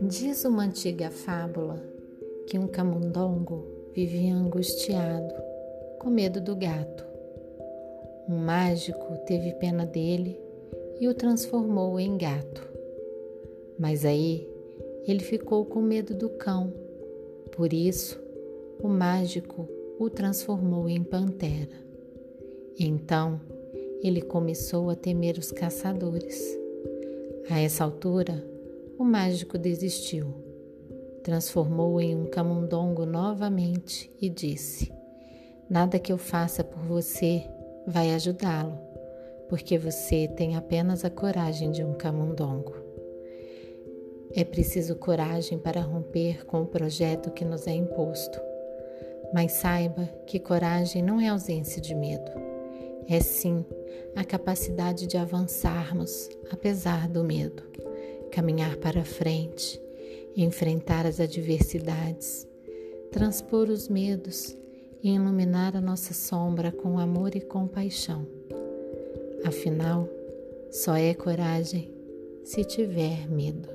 Diz uma antiga fábula que um camundongo vivia angustiado, com medo do gato. Um mágico teve pena dele e o transformou em gato. Mas aí ele ficou com medo do cão, por isso o mágico o transformou em pantera. Então ele começou a temer os caçadores. A essa altura, o mágico desistiu. Transformou em um camundongo novamente e disse: Nada que eu faça por você vai ajudá-lo, porque você tem apenas a coragem de um camundongo. É preciso coragem para romper com o projeto que nos é imposto. Mas saiba que coragem não é ausência de medo. É sim a capacidade de avançarmos apesar do medo, caminhar para frente, enfrentar as adversidades, transpor os medos e iluminar a nossa sombra com amor e compaixão. Afinal, só é coragem se tiver medo.